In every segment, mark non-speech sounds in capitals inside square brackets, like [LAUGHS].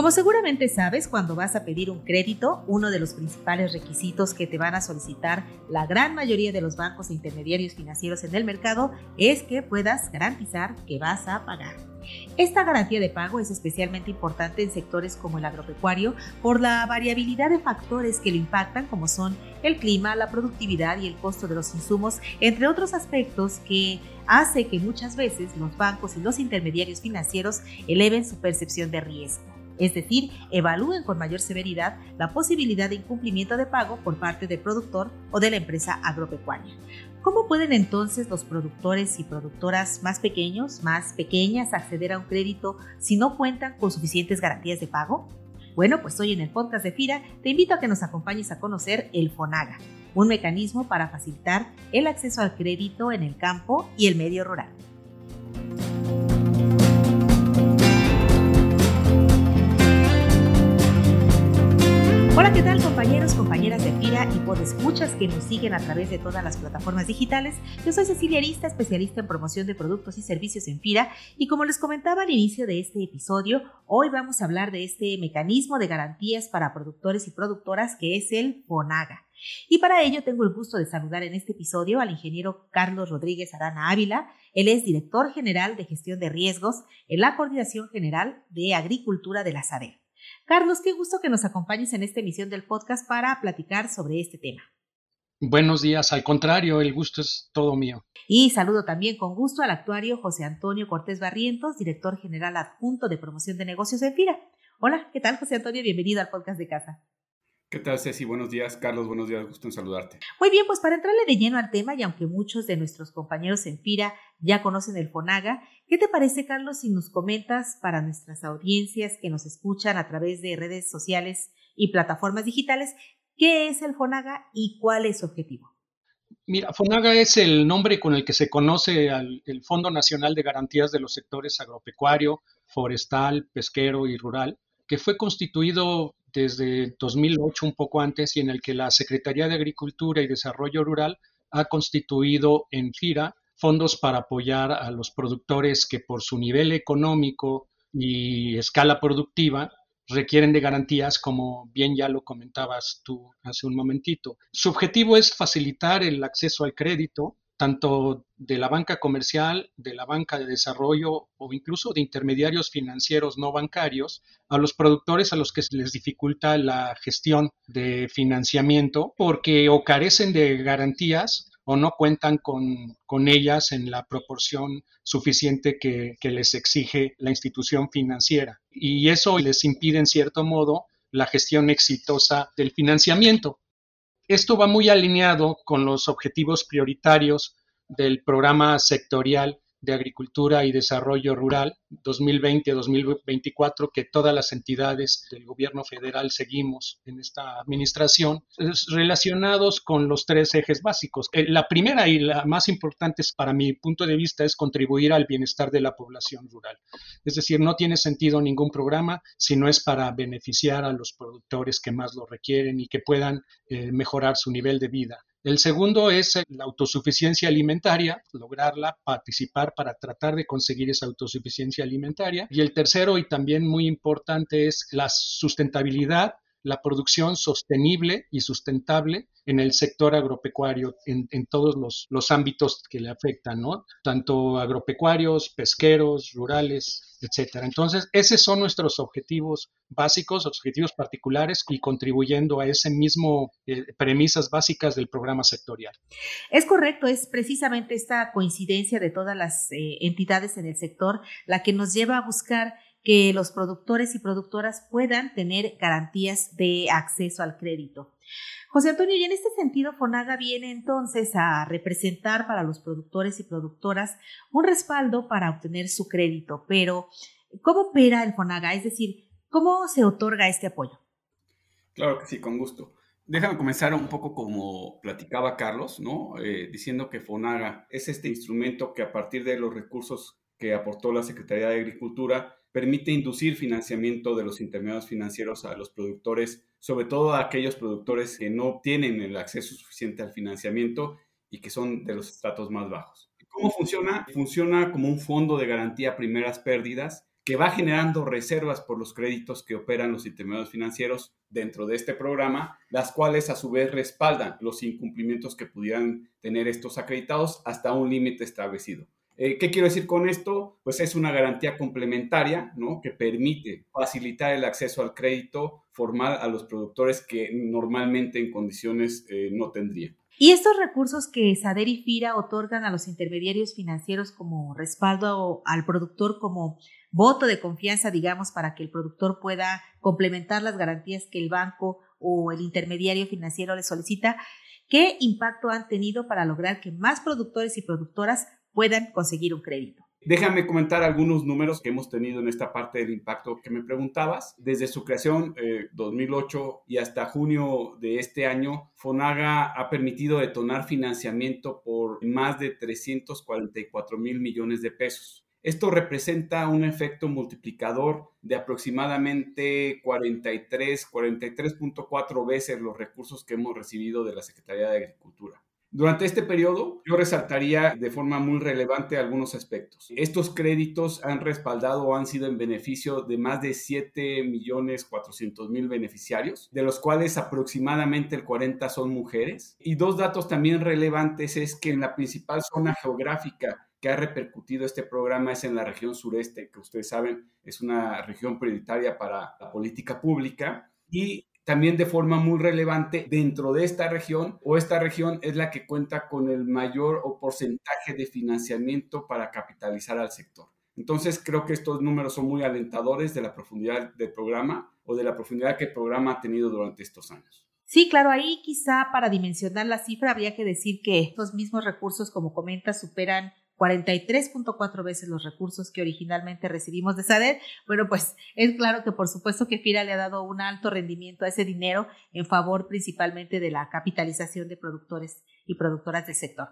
Como seguramente sabes, cuando vas a pedir un crédito, uno de los principales requisitos que te van a solicitar la gran mayoría de los bancos e intermediarios financieros en el mercado es que puedas garantizar que vas a pagar. Esta garantía de pago es especialmente importante en sectores como el agropecuario por la variabilidad de factores que lo impactan como son el clima, la productividad y el costo de los insumos, entre otros aspectos que hace que muchas veces los bancos y los intermediarios financieros eleven su percepción de riesgo es decir, evalúen con mayor severidad la posibilidad de incumplimiento de pago por parte del productor o de la empresa agropecuaria. ¿Cómo pueden entonces los productores y productoras más pequeños, más pequeñas, acceder a un crédito si no cuentan con suficientes garantías de pago? Bueno, pues hoy en el podcast de FIRA te invito a que nos acompañes a conocer el FONAGA, un mecanismo para facilitar el acceso al crédito en el campo y el medio rural. Hola, ¿qué tal compañeros, compañeras de FIRA y escuchas que nos siguen a través de todas las plataformas digitales? Yo soy Cecilia Arista, especialista en promoción de productos y servicios en FIRA y como les comentaba al inicio de este episodio, hoy vamos a hablar de este mecanismo de garantías para productores y productoras que es el FONAGA. Y para ello tengo el gusto de saludar en este episodio al ingeniero Carlos Rodríguez Arana Ávila. Él es director general de gestión de riesgos en la Coordinación General de Agricultura de la SADER. Carlos, qué gusto que nos acompañes en esta emisión del podcast para platicar sobre este tema. Buenos días, al contrario, el gusto es todo mío. Y saludo también con gusto al actuario José Antonio Cortés Barrientos, director general adjunto de promoción de negocios de FIRA. Hola, ¿qué tal José Antonio? Bienvenido al podcast de casa. ¿Qué tal, Ceci? Buenos días. Carlos, buenos días. Gusto en saludarte. Muy bien, pues para entrarle de lleno al tema, y aunque muchos de nuestros compañeros en FIRA ya conocen el FONAGA, ¿qué te parece, Carlos, si nos comentas para nuestras audiencias que nos escuchan a través de redes sociales y plataformas digitales, qué es el FONAGA y cuál es su objetivo? Mira, FONAGA es el nombre con el que se conoce al el Fondo Nacional de Garantías de los Sectores Agropecuario, Forestal, Pesquero y Rural, que fue constituido desde 2008, un poco antes, y en el que la Secretaría de Agricultura y Desarrollo Rural ha constituido en FIRA fondos para apoyar a los productores que por su nivel económico y escala productiva requieren de garantías, como bien ya lo comentabas tú hace un momentito. Su objetivo es facilitar el acceso al crédito tanto de la banca comercial, de la banca de desarrollo o incluso de intermediarios financieros no bancarios, a los productores a los que les dificulta la gestión de financiamiento porque o carecen de garantías o no cuentan con, ellas en la proporción suficiente que les exige la institución financiera. Y eso les impide, en cierto modo, la gestión exitosa del financiamiento. Esto va muy alineado con los objetivos prioritarios del programa sectorial de Agricultura y Desarrollo Rural 2020-2024 que todas las entidades del gobierno federal seguimos en esta administración, relacionados con los tres ejes básicos. Eh, la primera y la más importante para mi punto de vista es contribuir al bienestar de la población rural. Es decir, no tiene sentido ningún programa si no es para beneficiar a los productores que más lo requieren y que puedan eh, mejorar su nivel de vida. El segundo es eh, la autosuficiencia alimentaria, lograrla, participar para tratar de conseguir esa autosuficiencia alimentaria. Y el tercero, y también muy importante, es la sustentabilidad, la producción sostenible y sustentable en el sector agropecuario, en, todos los, los, ámbitos que le afectan, ¿no? Tanto agropecuarios, pesqueros, rurales, etcétera. Entonces, esos son nuestros objetivos básicos, objetivos particulares y contribuyendo a ese mismo eh, premisas básicas del programa sectorial. Es correcto, es precisamente esta coincidencia de todas las eh, entidades en el sector la que nos lleva a buscar que los productores y productoras puedan tener garantías de acceso al crédito. José Antonio, y en este sentido, Fonaga viene entonces a representar para los productores y productoras un respaldo para obtener su crédito, pero ¿cómo opera el Fonaga? Es decir, ¿cómo se otorga este apoyo? Claro que sí, con gusto. Déjame comenzar un poco como platicaba Carlos, ¿no? Eh, diciendo que Fonaga es este instrumento que a partir de los recursos que aportó la Secretaría de Agricultura permite inducir financiamiento de los intermediarios financieros a los productores, sobre todo a aquellos productores que no obtienen el acceso suficiente al financiamiento y que son de los estratos más bajos. ¿Cómo funciona? Funciona como un fondo de garantía primeras pérdidas que va generando reservas por los créditos que operan los intermediarios financieros dentro de este programa, las cuales a su vez respaldan los incumplimientos que pudieran tener estos acreditados hasta un límite establecido. Eh, ¿Qué quiero decir con esto? Pues es una garantía complementaria, ¿no? Que permite facilitar el acceso al crédito formal a los productores que normalmente en condiciones eh, no tendrían. Y estos recursos que SADER y FIRA otorgan a los intermediarios financieros como respaldo al productor, como voto de confianza, digamos, para que el productor pueda complementar las garantías que el banco o el intermediario financiero le solicita, ¿qué impacto han tenido para lograr que más productores y productoras puedan conseguir un crédito. Déjame comentar algunos números que hemos tenido en esta parte del impacto que me preguntabas. Desde su creación, eh, 2008 y hasta junio de este año, Fonaga ha permitido detonar financiamiento por más de 344 mil millones de pesos. Esto representa un efecto multiplicador de aproximadamente 43, 43.4 veces los recursos que hemos recibido de la Secretaría de Agricultura. Durante este periodo, yo resaltaría de forma muy relevante algunos aspectos. Estos créditos han respaldado o han sido en beneficio de más de 7 millones 400 mil beneficiarios, de los cuales aproximadamente el 40 son mujeres. Y dos datos también relevantes es que en la principal zona geográfica que ha repercutido este programa es en la región sureste, que ustedes saben es una región prioritaria para la política pública. Y también de forma muy relevante dentro de esta región o esta región es la que cuenta con el mayor o porcentaje de financiamiento para capitalizar al sector. Entonces creo que estos números son muy alentadores de la profundidad del programa o de la profundidad que el programa ha tenido durante estos años. Sí, claro, ahí quizá para dimensionar la cifra habría que decir que estos mismos recursos, como comenta, superan 43.4 veces los recursos que originalmente recibimos de SADER. Bueno, pues es claro que por supuesto que FIRA le ha dado un alto rendimiento a ese dinero en favor principalmente de la capitalización de productores y productoras del sector.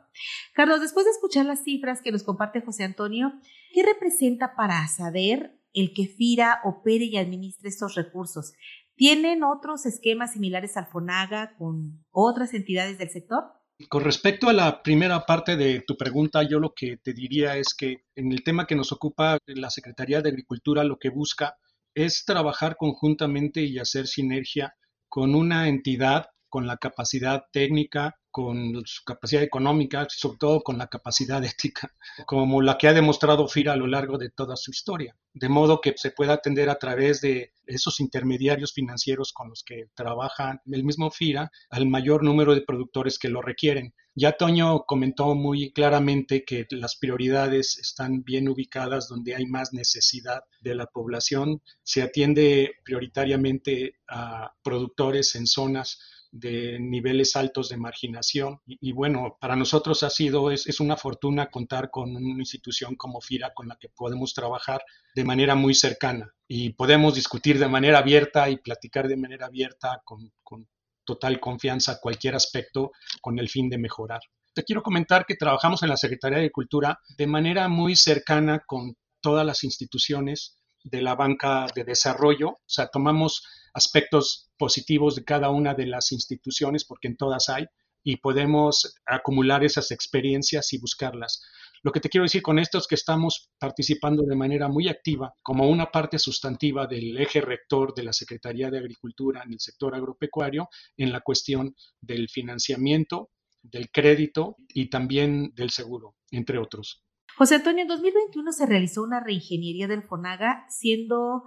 Carlos, después de escuchar las cifras que nos comparte José Antonio, ¿qué representa para SADER el que FIRA opere y administre estos recursos? ¿Tienen otros esquemas similares al FONAGA con otras entidades del sector? Con respecto a la primera parte de tu pregunta, yo lo que te diría es que en el tema que nos ocupa la Secretaría de Agricultura, lo que busca es trabajar conjuntamente y hacer sinergia con una entidad con la capacidad técnica, con su capacidad económica, sobre todo con la capacidad [LAUGHS] ética, como la que ha demostrado FIRA a lo largo de toda su historia. De modo que se pueda atender a través de esos intermediarios financieros con los que trabaja el mismo FIRA al mayor número de productores que lo requieren. Ya Toño comentó muy claramente que las prioridades están bien ubicadas donde hay más necesidad de la población. Se atiende prioritariamente a productores en zonas de niveles altos de marginación. Y, bueno, para nosotros ha sido, es, es, una fortuna contar con una institución como FIRA con la que podemos trabajar de manera muy cercana y podemos discutir de manera abierta y platicar de manera abierta con, con total confianza cualquier aspecto con el fin de mejorar. Te quiero comentar que trabajamos en la Secretaría de Cultura de manera muy cercana con todas las instituciones de la banca de desarrollo, o sea, tomamos aspectos positivos de cada una de las instituciones, porque en todas hay, y podemos acumular esas experiencias y buscarlas. Lo que te quiero decir con esto es que estamos participando de manera muy activa como una parte sustantiva del eje rector de la Secretaría de Agricultura en el sector agropecuario en la cuestión del financiamiento, del crédito y también del seguro, entre otros. José Antonio, en 2021 se realizó una reingeniería del FONAGA, siendo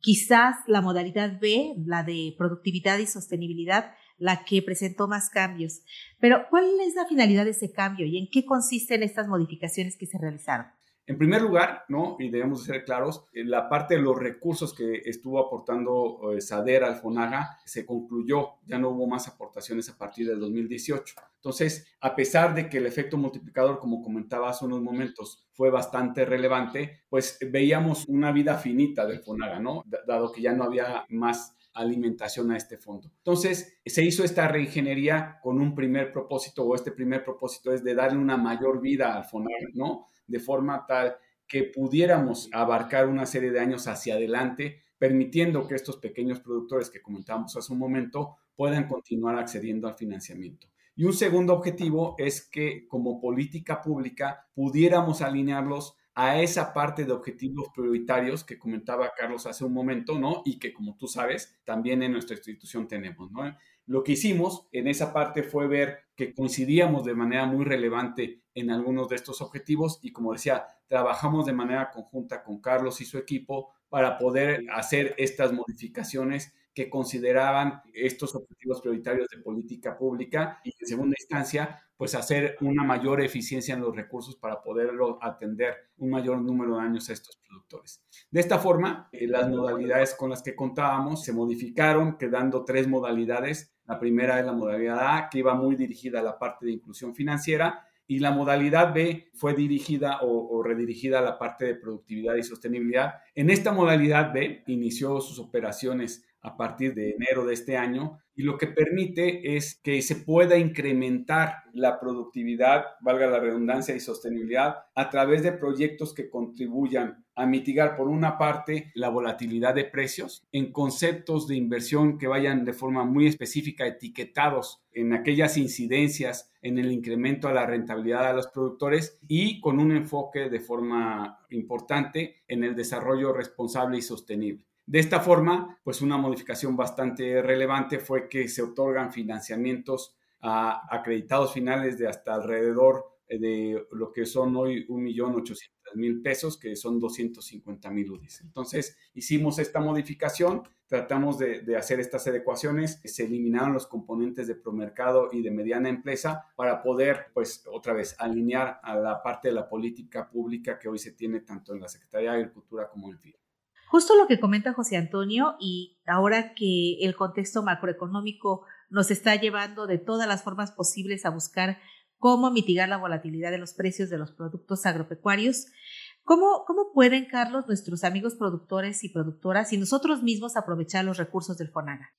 quizás la modalidad B, la de productividad y sostenibilidad, la que presentó más cambios. Pero, ¿cuál es la finalidad de ese cambio y en qué consisten estas modificaciones que se realizaron? En primer lugar, ¿no? y debemos ser claros, la parte de los recursos que estuvo aportando eh, SADER al FONAGA se concluyó, ya no hubo más aportaciones a partir del 2018. Entonces, a pesar de que el efecto multiplicador, como comentaba hace unos momentos, fue bastante relevante, pues veíamos una vida finita del FONAGA, ¿no? dado que ya no había más alimentación a este fondo. Entonces, se hizo esta reingeniería con un primer propósito, o este primer propósito es de darle una mayor vida al FONAGA, ¿no? De forma tal que pudiéramos abarcar una serie de años hacia adelante, permitiendo que estos pequeños productores que comentábamos hace un momento puedan continuar accediendo al financiamiento. Y un segundo objetivo es que como política pública pudiéramos alinearlos a esa parte de objetivos prioritarios que comentaba Carlos hace un momento, ¿no? Y que como tú sabes, también en nuestra institución tenemos, ¿no? Lo que hicimos en esa parte fue ver que coincidíamos de manera muy relevante en algunos de estos objetivos y como decía, trabajamos de manera conjunta con Carlos y su equipo para poder hacer estas modificaciones que consideraban estos objetivos prioritarios de política pública y en segunda instancia, pues hacer una mayor eficiencia en los recursos para poderlo atender un mayor número de años a estos productores. De esta forma, eh, las modalidades con las que contábamos se modificaron, quedando tres modalidades. La primera es la modalidad A, que iba muy dirigida a la parte de inclusión financiera, y la modalidad B fue dirigida o, redirigida a la parte de productividad y sostenibilidad. En esta modalidad B inició sus operaciones a partir de enero de este año y lo que permite es que se pueda incrementar la productividad, valga la redundancia y sostenibilidad, a través de proyectos que contribuyan a mitigar, por una parte, la volatilidad de precios en conceptos de inversión que vayan de forma muy específica etiquetados en aquellas incidencias en el incremento a la rentabilidad de los productores y con un enfoque de forma importante en el desarrollo responsable y sostenible. De esta forma, pues una modificación bastante relevante fue que se otorgan financiamientos a acreditados finales de hasta alrededor de lo que son hoy 1.800.000 pesos, que son 250.000 UDIs. Entonces, hicimos esta modificación, tratamos de, hacer estas adecuaciones, se eliminaron los componentes de promercado y de mediana empresa para poder, pues, otra vez, alinear a la parte de la política pública que hoy se tiene tanto en la Secretaría de Agricultura como en el FIA. Justo lo que comenta José Antonio y ahora que el contexto macroeconómico nos está llevando de todas las formas posibles a buscar cómo mitigar la volatilidad de los precios de los productos agropecuarios, ¿cómo, cómo pueden, Carlos, nuestros amigos productores y productoras y nosotros mismos aprovechar los recursos del FONAGA?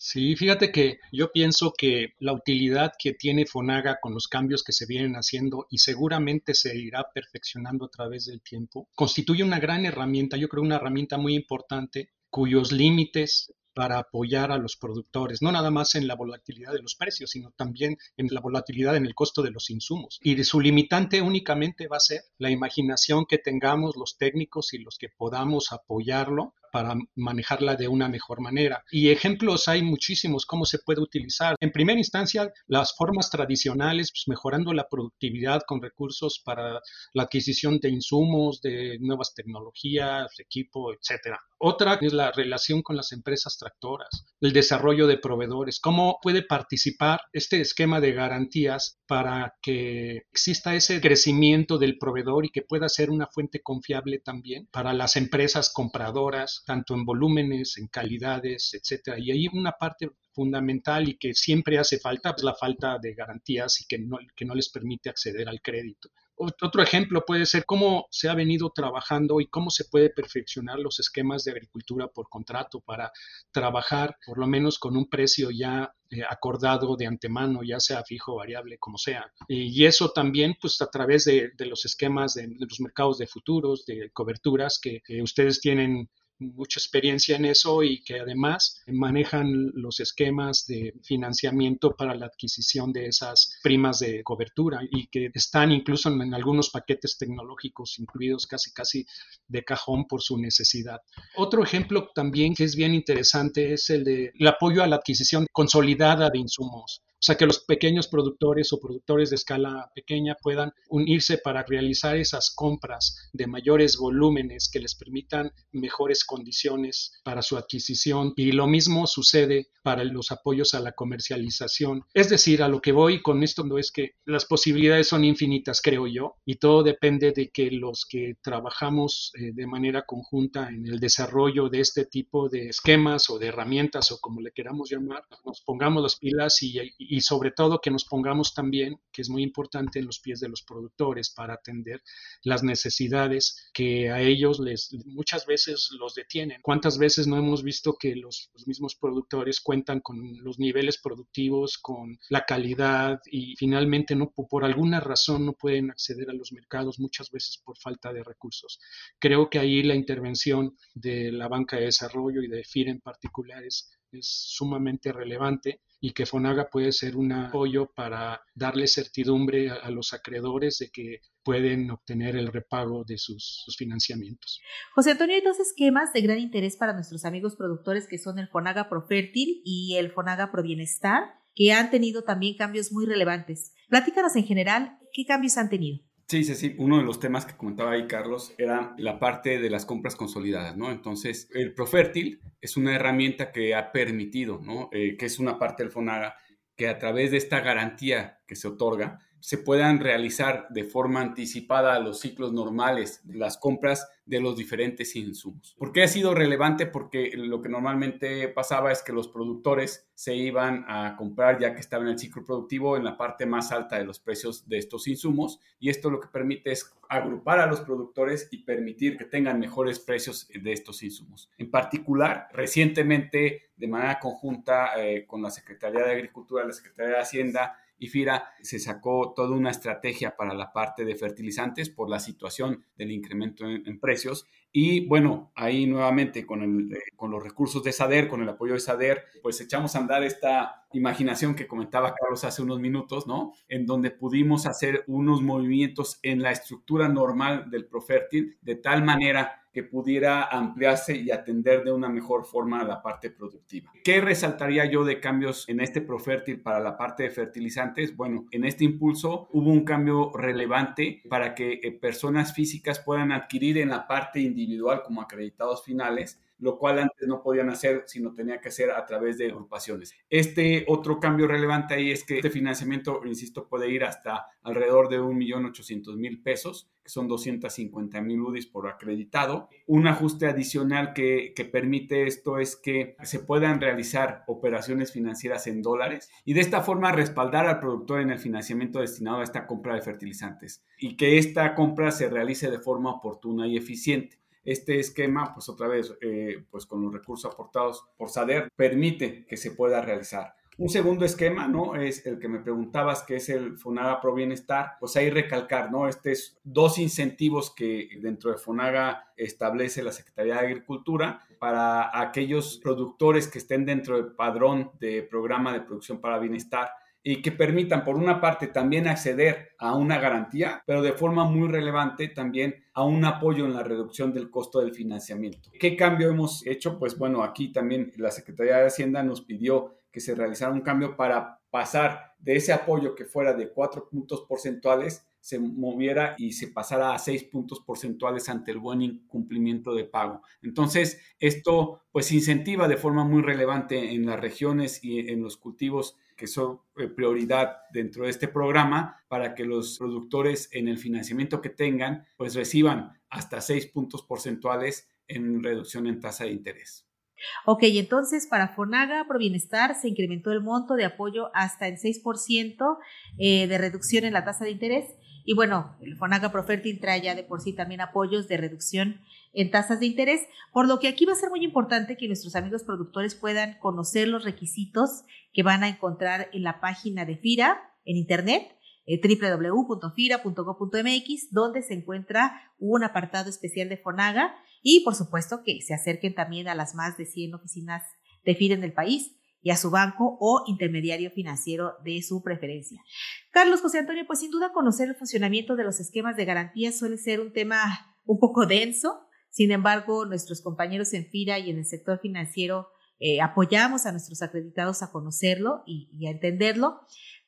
Sí, fíjate que yo pienso que la utilidad que tiene Fonaga con los cambios que se vienen haciendo y seguramente se irá perfeccionando a través del tiempo, constituye una gran herramienta, yo creo una herramienta muy importante cuyos límites para apoyar a los productores, no nada más en la volatilidad de los precios, sino también en la volatilidad en el costo de los insumos. Y su limitante únicamente va a ser la imaginación que tengamos los técnicos y los que podamos apoyarlo para manejarla de una mejor manera. Y ejemplos hay muchísimos cómo se puede utilizar. En primera instancia, las formas tradicionales, pues mejorando la productividad con recursos para la adquisición de insumos, de nuevas tecnologías, equipo, etcétera. Otra es la relación con las empresas tractoras, el desarrollo de proveedores, cómo puede participar este esquema de garantías para que exista ese crecimiento del proveedor y que pueda ser una fuente confiable también para las empresas compradoras, tanto en volúmenes, en calidades, etcétera. Y hay una parte fundamental y que siempre hace falta, pues la falta de garantías y que no, que no les permite acceder al crédito. Otro ejemplo puede ser cómo se ha venido trabajando y cómo se puede perfeccionar los esquemas de agricultura por contrato para trabajar por lo menos con un precio ya eh, acordado de antemano, ya sea fijo, variable, como sea. Y, eso también, pues a través de, los esquemas de, los mercados de futuros, de coberturas que ustedes tienen mucha experiencia en eso y que además manejan los esquemas de financiamiento para la adquisición de esas primas de cobertura y que están incluso en, algunos paquetes tecnológicos incluidos casi casi de cajón por su necesidad. Otro ejemplo también que es bien interesante es el de el apoyo a la adquisición consolidada de insumos. O sea, que los pequeños productores o productores de escala pequeña puedan unirse para realizar esas compras de mayores volúmenes que les permitan mejores condiciones para su adquisición. Y lo mismo sucede para los apoyos a la comercialización. Es decir, a lo que voy con esto no es que las posibilidades son infinitas, creo yo, y todo depende de que los que trabajamos eh, de manera conjunta en el desarrollo de este tipo de esquemas o de herramientas o como le queramos llamar, nos pongamos las pilas y, y sobre todo que nos pongamos también, que es muy importante, en los pies de los productores para atender las necesidades que a ellos les muchas veces los detienen. ¿Cuántas veces no hemos visto que los, los mismos productores cuentan con los niveles productivos, con la calidad y finalmente no por alguna razón no pueden acceder a los mercados muchas veces por falta de recursos? Creo que ahí la intervención de la banca de desarrollo y de FIR en particular es es sumamente relevante y que Fonaga puede ser un apoyo para darle certidumbre a, los acreedores de que pueden obtener el repago de sus, financiamientos. José Antonio, hay dos esquemas de gran interés para nuestros amigos productores que son el Fonaga Profértil y el Fonaga Pro Bienestar, que han tenido también cambios muy relevantes. Platícanos en general qué cambios han tenido. Sí, sí, sí. Uno de los temas que comentaba ahí Carlos era la parte de las compras consolidadas, ¿no? Entonces, el Profértil es una herramienta que ha permitido, ¿no? Eh, que es una parte del FONAGA, que a través de esta garantía que se otorga, se puedan realizar de forma anticipada a los ciclos normales las compras de los diferentes insumos. ¿Por qué ha sido relevante? Porque lo que normalmente pasaba es que los productores se iban a comprar ya que estaba en el ciclo productivo en la parte más alta de los precios de estos insumos y esto lo que permite es agrupar a los productores y permitir que tengan mejores precios de estos insumos. En particular, recientemente, de manera conjunta eh, con la Secretaría de Agricultura, la Secretaría de Hacienda, y FIRA se sacó toda una estrategia para la parte de fertilizantes por la situación del incremento en, precios. Y bueno, ahí nuevamente con, el, eh, con los recursos de SADER, con el apoyo de SADER, pues echamos a andar esta imaginación que comentaba Carlos hace unos minutos, ¿no? En donde pudimos hacer unos movimientos en la estructura normal del Profértil de tal manera que pudiera ampliarse y atender de una mejor forma la parte productiva. ¿Qué resaltaría yo de cambios en este Profértil para la parte de fertilizantes? Bueno, en este impulso hubo un cambio relevante para que eh, personas físicas puedan adquirir en la parte individual como acreditados finales lo cual antes no podían hacer, sino tenía que hacer a través de agrupaciones. Este otro cambio relevante ahí es que este financiamiento, insisto, puede ir hasta alrededor de 1.800.000 pesos, que son 250.000 UDIs por acreditado. Un ajuste adicional que, que permite esto es que se puedan realizar operaciones financieras en dólares y de esta forma respaldar al productor en el financiamiento destinado a esta compra de fertilizantes y que esta compra se realice de forma oportuna y eficiente. Este esquema, pues otra vez, eh, pues con los recursos aportados por SADER, permite que se pueda realizar. Un segundo esquema, ¿no? Es el que me preguntabas, que es el FONAGA Pro Bienestar. Pues ahí recalcar, ¿no? Este es dos incentivos que dentro de FONAGA establece la Secretaría de Agricultura para aquellos productores que estén dentro del padrón de programa de producción para bienestar y que permitan, por una parte, también acceder a una garantía, pero de forma muy relevante también a un apoyo en la reducción del costo del financiamiento. ¿Qué cambio hemos hecho? Pues bueno, aquí también la Secretaría de Hacienda nos pidió que se realizara un cambio para pasar de ese apoyo que fuera de cuatro puntos porcentuales se moviera y se pasara a seis puntos porcentuales ante el buen incumplimiento de pago. Entonces, esto pues incentiva de forma muy relevante en las regiones y en los cultivos que son eh, prioridad dentro de este programa para que los productores en el financiamiento que tengan pues reciban hasta seis puntos porcentuales en reducción en tasa de interés. Ok, entonces para Fonaga Pro Bienestar se incrementó el monto de apoyo hasta el 6% eh, de reducción en la tasa de interés. Y bueno, el Fonaga Profértil trae ya de por sí también apoyos de reducción en tasas de interés, por lo que aquí va a ser muy importante que nuestros amigos productores puedan conocer los requisitos que van a encontrar en la página de FIRA en internet eh, www.fira.gov.mx, donde se encuentra un apartado especial de Fonaga y por supuesto que se acerquen también a las más de 100 oficinas de FIRA en el país y a su banco o intermediario financiero de su preferencia. Carlos José Antonio, pues sin duda conocer el funcionamiento de los esquemas de garantía suele ser un tema un poco denso, sin embargo, nuestros compañeros en FIRA y en el sector financiero eh, apoyamos a nuestros acreditados a conocerlo y, a entenderlo.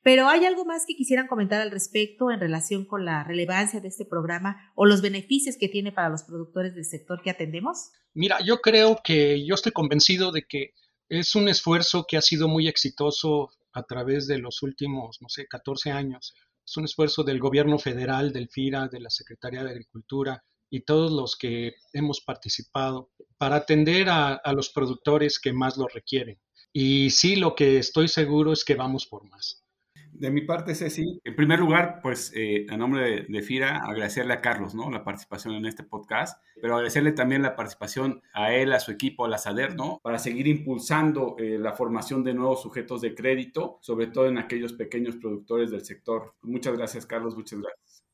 Pero ¿hay algo más que quisieran comentar al respecto en relación con la relevancia de este programa o los beneficios que tiene para los productores del sector que atendemos? Mira, yo creo que yo estoy convencido de que es un esfuerzo que ha sido muy exitoso a través de los últimos, no sé, 14 años. Es un esfuerzo del gobierno federal, del FIRA, de la Secretaría de Agricultura, y todos los que hemos participado para atender a, los productores que más lo requieren. Y sí, lo que estoy seguro es que vamos por más. De mi parte, Ceci, en primer lugar, pues eh, a nombre de, FIRA, agradecerle a Carlos, ¿no? La participación en este podcast, pero agradecerle también la participación a él, a su equipo, a la SADER, ¿no? Para seguir impulsando eh, la formación de nuevos sujetos de crédito, sobre todo en aquellos pequeños productores del sector. Muchas gracias, Carlos, muchas gracias.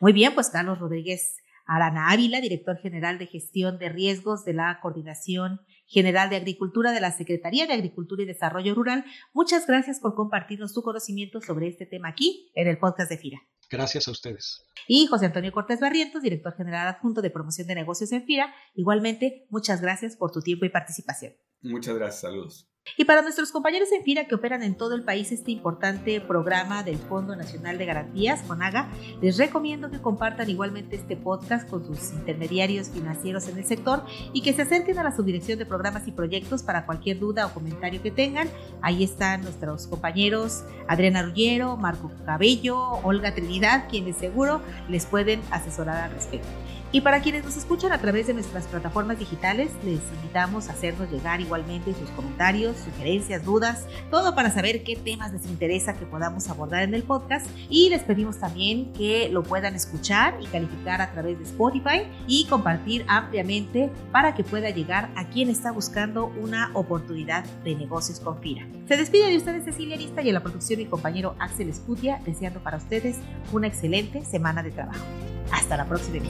Muy bien, pues Carlos Rodríguez Arana Ávila, director general de gestión de riesgos de la Coordinación general de Agricultura de la Secretaría de Agricultura y Desarrollo Rural. Muchas gracias por compartirnos tu conocimiento sobre este tema aquí en el podcast de FIRA. Gracias a ustedes. Y José Antonio Cortés Barrientos, director general adjunto de promoción de negocios en FIRA. Igualmente, muchas gracias por tu tiempo y participación. Muchas gracias, saludos. Y para nuestros compañeros en FIRA que operan en todo el país este importante programa del Fondo Nacional de Garantías, FONAGA, les recomiendo que compartan igualmente este podcast con sus intermediarios financieros en el sector y que se acerquen a la subdirección de programas y proyectos para cualquier duda o comentario que tengan. Ahí están nuestros compañeros Adriana Rullero, Marco Cabello, Olga Trinidad, quienes seguro les pueden asesorar al respecto. Y para quienes nos escuchan a través de nuestras plataformas digitales, les invitamos a hacernos llegar igualmente sus comentarios, sugerencias, dudas, todo para saber qué temas les interesa que podamos abordar en el podcast. Y les pedimos también que lo puedan escuchar y calificar a través de Spotify y compartir ampliamente para que pueda llegar a quien está buscando una oportunidad de negocios con FIRA. Se despide de ustedes Cecilia Arista y a la producción mi compañero Axel Escutia, deseando para ustedes una excelente semana de trabajo. Hasta la próxima.